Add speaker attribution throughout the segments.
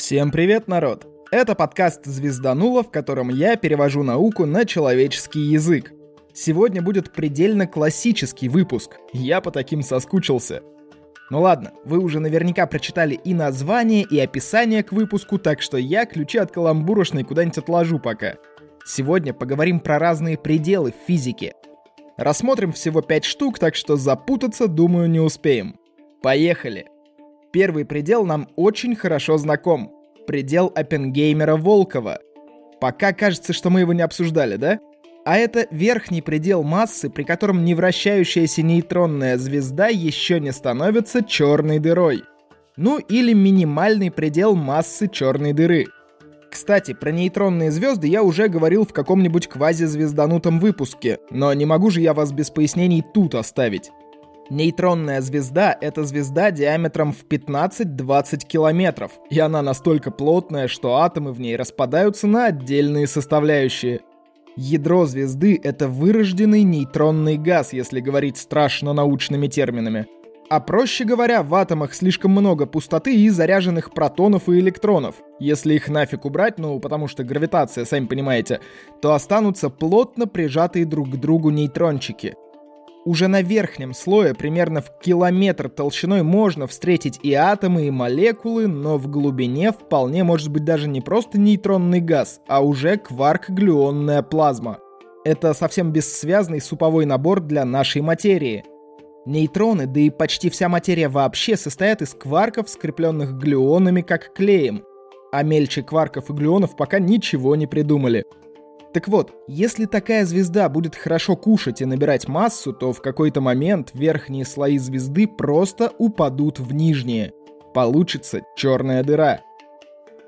Speaker 1: Всем привет, народ! Это подкаст «Звездануло», в котором я перевожу науку на человеческий язык. Сегодня будет предельно классический выпуск. Я по таким соскучился. Ну ладно, вы уже наверняка прочитали и название, и описание к выпуску, так что я ключи от каламбурошной куда-нибудь отложу пока. Сегодня поговорим про разные пределы в физике. Рассмотрим всего 5 штук, так что запутаться, думаю, не успеем. Поехали! Первый предел нам очень хорошо знаком. Предел Оппенгеймера Волкова. Пока кажется, что мы его не обсуждали, да? А это верхний предел массы, при котором невращающаяся нейтронная звезда еще не становится черной дырой. Ну или минимальный предел массы черной дыры. Кстати, про нейтронные звезды я уже говорил в каком-нибудь квазизвезданутом выпуске, но не могу же я вас без пояснений тут оставить. Нейтронная звезда — это звезда диаметром в 15-20 километров, и она настолько плотная, что атомы в ней распадаются на отдельные составляющие. Ядро звезды — это вырожденный нейтронный газ, если говорить страшно научными терминами. А проще говоря, в атомах слишком много пустоты и заряженных протонов и электронов. Если их нафиг убрать, ну потому что гравитация, сами понимаете, то останутся плотно прижатые друг к другу нейтрончики — уже на верхнем слое, примерно в километр толщиной, можно встретить и атомы, и молекулы, но в глубине вполне может быть даже не просто нейтронный газ, а уже кварк-глюонная плазма. Это совсем бессвязный суповой набор для нашей материи. Нейтроны, да и почти вся материя вообще состоят из кварков, скрепленных глюонами как клеем. А мельче кварков и глюонов пока ничего не придумали. Так вот, если такая звезда будет хорошо кушать и набирать массу, то в какой-то момент верхние слои звезды просто упадут в нижние. Получится черная дыра.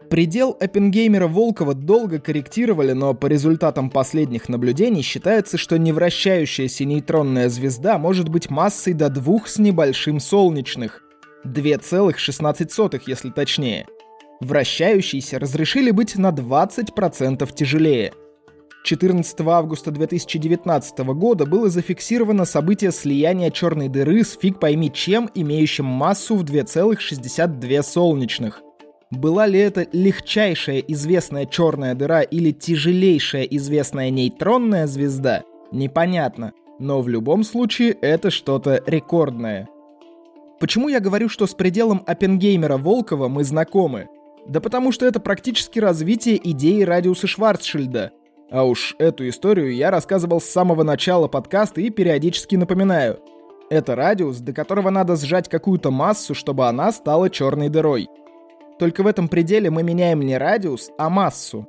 Speaker 1: Предел Оппенгеймера-Волкова долго корректировали, но по результатам последних наблюдений считается, что невращающаяся нейтронная звезда может быть массой до двух с небольшим солнечных. 2,16, если точнее. Вращающиеся разрешили быть на 20% тяжелее – 14 августа 2019 года было зафиксировано событие слияния черной дыры с фиг пойми чем, имеющим массу в 2,62 солнечных. Была ли это легчайшая известная черная дыра или тяжелейшая известная нейтронная звезда, непонятно, но в любом случае это что-то рекордное. Почему я говорю, что с пределом Оппенгеймера-Волкова мы знакомы? Да потому что это практически развитие идеи радиуса Шварцшильда — а уж эту историю я рассказывал с самого начала подкаста и периодически напоминаю. Это радиус, до которого надо сжать какую-то массу, чтобы она стала черной дырой. Только в этом пределе мы меняем не радиус, а массу.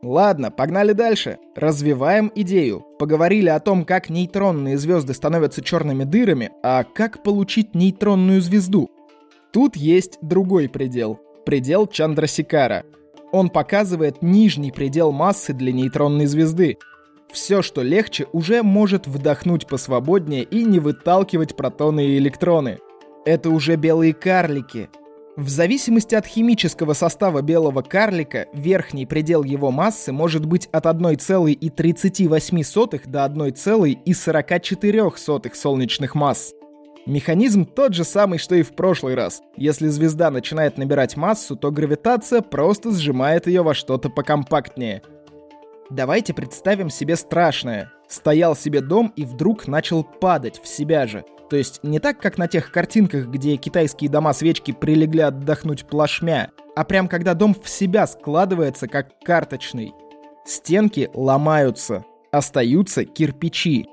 Speaker 1: Ладно, погнали дальше. Развиваем идею. Поговорили о том, как нейтронные звезды становятся черными дырами, а как получить нейтронную звезду. Тут есть другой предел. Предел Чандрасикара — он показывает нижний предел массы для нейтронной звезды. Все, что легче, уже может вдохнуть посвободнее и не выталкивать протоны и электроны. Это уже белые карлики. В зависимости от химического состава белого карлика, верхний предел его массы может быть от 1,38 до 1,44 солнечных масс. Механизм тот же самый, что и в прошлый раз. Если звезда начинает набирать массу, то гравитация просто сжимает ее во что-то покомпактнее. Давайте представим себе страшное. Стоял себе дом и вдруг начал падать в себя же. То есть не так, как на тех картинках, где китайские дома-свечки прилегли отдохнуть плашмя, а прям когда дом в себя складывается как карточный. Стенки ломаются, остаются кирпичи.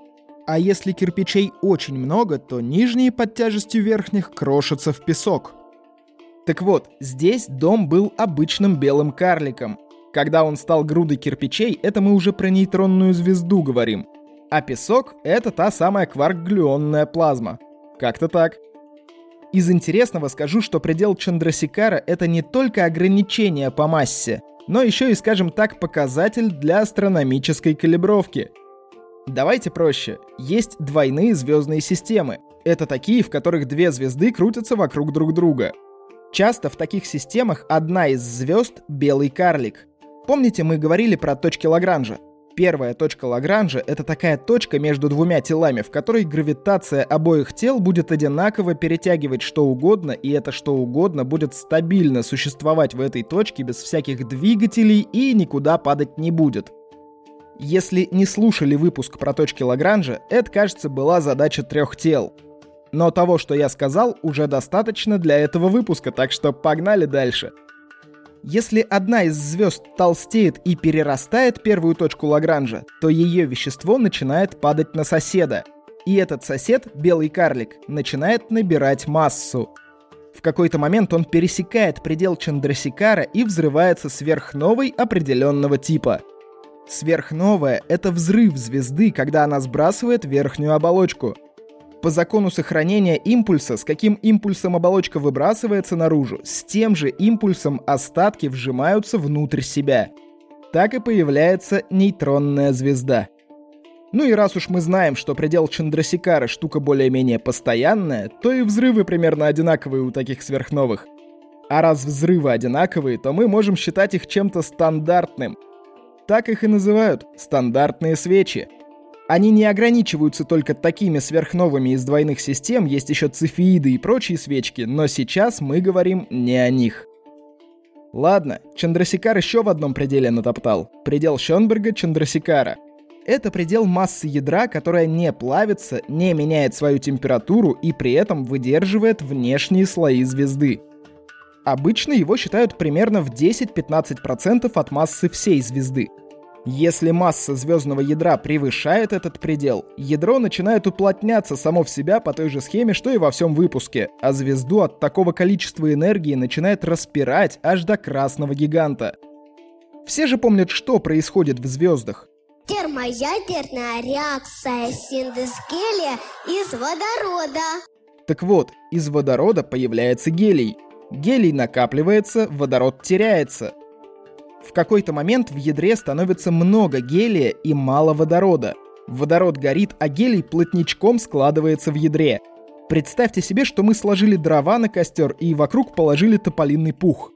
Speaker 1: А если кирпичей очень много, то нижние под тяжестью верхних крошатся в песок. Так вот, здесь дом был обычным белым карликом. Когда он стал грудой кирпичей, это мы уже про нейтронную звезду говорим. А песок — это та самая кварк-глюонная плазма. Как-то так. Из интересного скажу, что предел Чандрасикара — это не только ограничение по массе, но еще и, скажем так, показатель для астрономической калибровки — Давайте проще. Есть двойные звездные системы. Это такие, в которых две звезды крутятся вокруг друг друга. Часто в таких системах одна из звезд — белый карлик. Помните, мы говорили про точки Лагранжа? Первая точка Лагранжа — это такая точка между двумя телами, в которой гравитация обоих тел будет одинаково перетягивать что угодно, и это что угодно будет стабильно существовать в этой точке без всяких двигателей и никуда падать не будет. Если не слушали выпуск про точки Лагранжа, это, кажется, была задача трех тел. Но того, что я сказал, уже достаточно для этого выпуска, так что погнали дальше — если одна из звезд толстеет и перерастает первую точку Лагранжа, то ее вещество начинает падать на соседа. И этот сосед, белый карлик, начинает набирать массу. В какой-то момент он пересекает предел Чандрасикара и взрывается сверхновой определенного типа. Сверхновая — это взрыв звезды, когда она сбрасывает верхнюю оболочку — по закону сохранения импульса, с каким импульсом оболочка выбрасывается наружу, с тем же импульсом остатки вжимаются внутрь себя. Так и появляется нейтронная звезда. Ну и раз уж мы знаем, что предел Чандрасикара штука более-менее постоянная, то и взрывы примерно одинаковые у таких сверхновых. А раз взрывы одинаковые, то мы можем считать их чем-то стандартным. Так их и называют – стандартные свечи – они не ограничиваются только такими сверхновыми из двойных систем, есть еще цефеиды и прочие свечки, но сейчас мы говорим не о них. Ладно, Чандрасикар еще в одном пределе натоптал. Предел Шонберга Чандрасикара. Это предел массы ядра, которая не плавится, не меняет свою температуру и при этом выдерживает внешние слои звезды. Обычно его считают примерно в 10-15% от массы всей звезды – если масса звездного ядра превышает этот предел, ядро начинает уплотняться само в себя по той же схеме, что и во всем выпуске, а звезду от такого количества энергии начинает распирать аж до красного гиганта. Все же помнят, что происходит в звездах.
Speaker 2: Термоядерная реакция синтез гелия из водорода.
Speaker 1: Так вот, из водорода появляется гелий. Гелий накапливается, водород теряется. В какой-то момент в ядре становится много гелия и мало водорода. Водород горит, а гелий плотничком складывается в ядре. Представьте себе, что мы сложили дрова на костер и вокруг положили тополиный пух.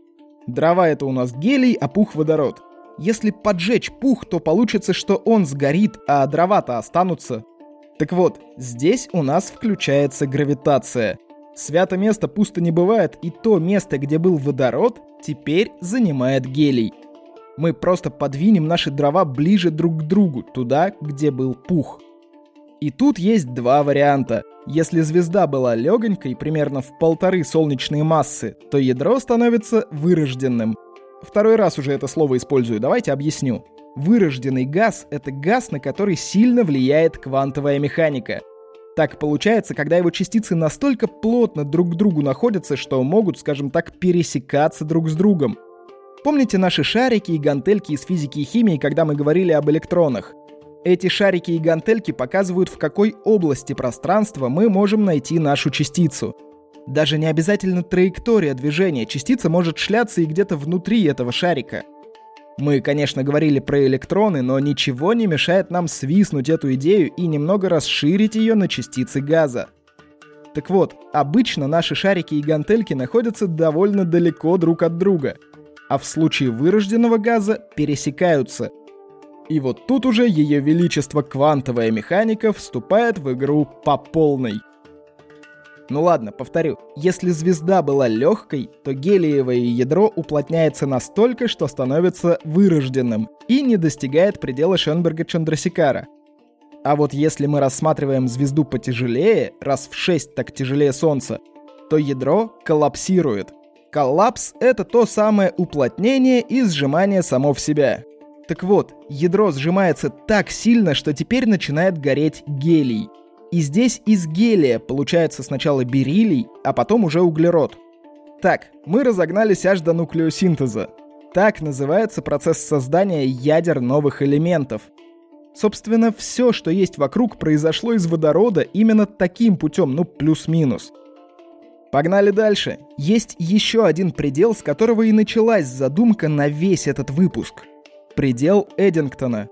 Speaker 1: Дрова это у нас гелий, а пух водород. Если поджечь пух, то получится, что он сгорит, а дрова-то останутся. Так вот, здесь у нас включается гравитация. Свято место пусто не бывает, и то место, где был водород, теперь занимает гелий. Мы просто подвинем наши дрова ближе друг к другу, туда, где был пух. И тут есть два варианта. Если звезда была легонькой, примерно в полторы солнечные массы, то ядро становится вырожденным. Второй раз уже это слово использую, давайте объясню. Вырожденный газ — это газ, на который сильно влияет квантовая механика. Так получается, когда его частицы настолько плотно друг к другу находятся, что могут, скажем так, пересекаться друг с другом. Помните наши шарики и гантельки из физики и химии, когда мы говорили об электронах? Эти шарики и гантельки показывают, в какой области пространства мы можем найти нашу частицу. Даже не обязательно траектория движения, частица может шляться и где-то внутри этого шарика. Мы, конечно, говорили про электроны, но ничего не мешает нам свиснуть эту идею и немного расширить ее на частицы газа. Так вот, обычно наши шарики и гантельки находятся довольно далеко друг от друга – а в случае вырожденного газа пересекаются. И вот тут уже ее величество квантовая механика вступает в игру по полной. Ну ладно, повторю. Если звезда была легкой, то гелиевое ядро уплотняется настолько, что становится вырожденным и не достигает предела Шенберга Чандрасикара. А вот если мы рассматриваем звезду потяжелее, раз в 6 так тяжелее Солнца, то ядро коллапсирует. Коллапс — это то самое уплотнение и сжимание само в себя. Так вот, ядро сжимается так сильно, что теперь начинает гореть гелий. И здесь из гелия получается сначала бериллий, а потом уже углерод. Так, мы разогнались аж до нуклеосинтеза. Так называется процесс создания ядер новых элементов. Собственно, все, что есть вокруг, произошло из водорода именно таким путем, ну плюс-минус – Погнали дальше. Есть еще один предел, с которого и началась задумка на весь этот выпуск. Предел Эдингтона.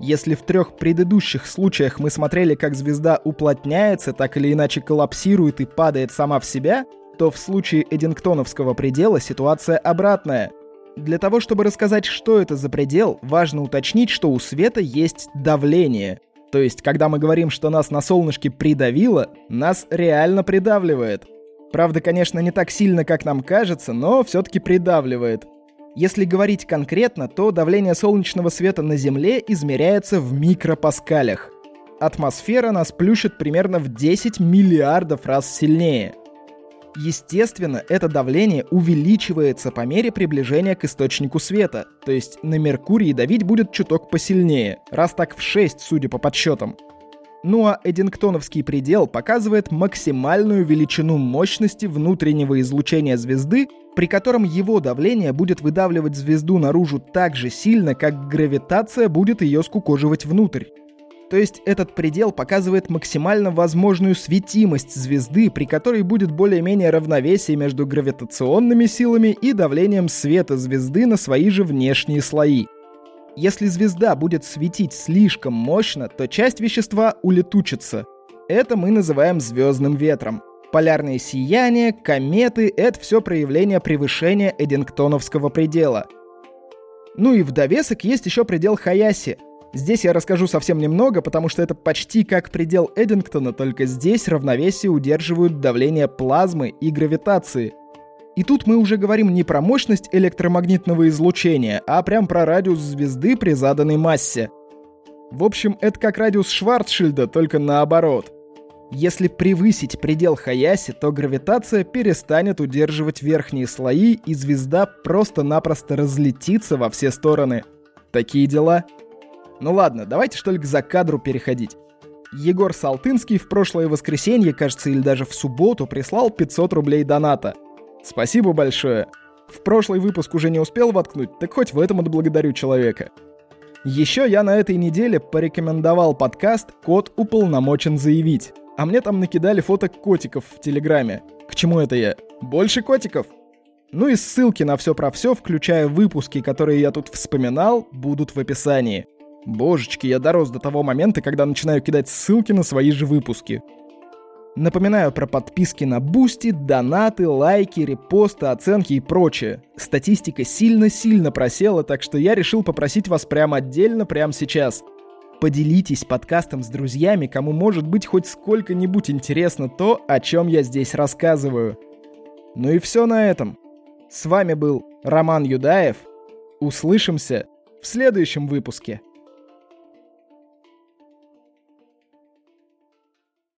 Speaker 1: Если в трех предыдущих случаях мы смотрели, как звезда уплотняется, так или иначе коллапсирует и падает сама в себя, то в случае Эдингтоновского предела ситуация обратная. Для того, чтобы рассказать, что это за предел, важно уточнить, что у света есть давление. То есть, когда мы говорим, что нас на солнышке придавило, нас реально придавливает. Правда, конечно, не так сильно, как нам кажется, но все-таки придавливает. Если говорить конкретно, то давление солнечного света на Земле измеряется в микропаскалях. Атмосфера нас плющит примерно в 10 миллиардов раз сильнее. Естественно, это давление увеличивается по мере приближения к источнику света, то есть на Меркурии давить будет чуток посильнее, раз так в 6, судя по подсчетам. Ну а Эдингтоновский предел показывает максимальную величину мощности внутреннего излучения звезды, при котором его давление будет выдавливать звезду наружу так же сильно, как гравитация будет ее скукоживать внутрь. То есть этот предел показывает максимально возможную светимость звезды, при которой будет более-менее равновесие между гравитационными силами и давлением света звезды на свои же внешние слои. Если звезда будет светить слишком мощно, то часть вещества улетучится. Это мы называем звездным ветром. Полярные сияния, кометы — это все проявление превышения Эдингтоновского предела. Ну и в довесок есть еще предел Хаяси — Здесь я расскажу совсем немного, потому что это почти как предел Эдингтона, только здесь равновесие удерживают давление плазмы и гравитации. И тут мы уже говорим не про мощность электромагнитного излучения, а прям про радиус звезды при заданной массе. В общем, это как радиус Шварцшильда, только наоборот. Если превысить предел Хаяси, то гравитация перестанет удерживать верхние слои, и звезда просто-напросто разлетится во все стороны. Такие дела. Ну ладно, давайте что ли к закадру переходить. Егор Салтынский в прошлое воскресенье, кажется, или даже в субботу прислал 500 рублей доната. Спасибо большое. В прошлый выпуск уже не успел воткнуть, так хоть в этом отблагодарю человека. Еще я на этой неделе порекомендовал подкаст «Кот уполномочен заявить». А мне там накидали фото котиков в Телеграме. К чему это я? Больше котиков? Ну и ссылки на все про все, включая выпуски, которые я тут вспоминал, будут в описании. Божечки, я дорос до того момента, когда начинаю кидать ссылки на свои же выпуски. Напоминаю про подписки на Boosty, донаты, лайки, репосты, оценки и прочее. Статистика сильно-сильно просела, так что я решил попросить вас прямо отдельно, прямо сейчас. Поделитесь подкастом с друзьями, кому может быть хоть сколько-нибудь интересно то, о чем я здесь рассказываю. Ну и все на этом. С вами был Роман Юдаев. Услышимся в следующем выпуске.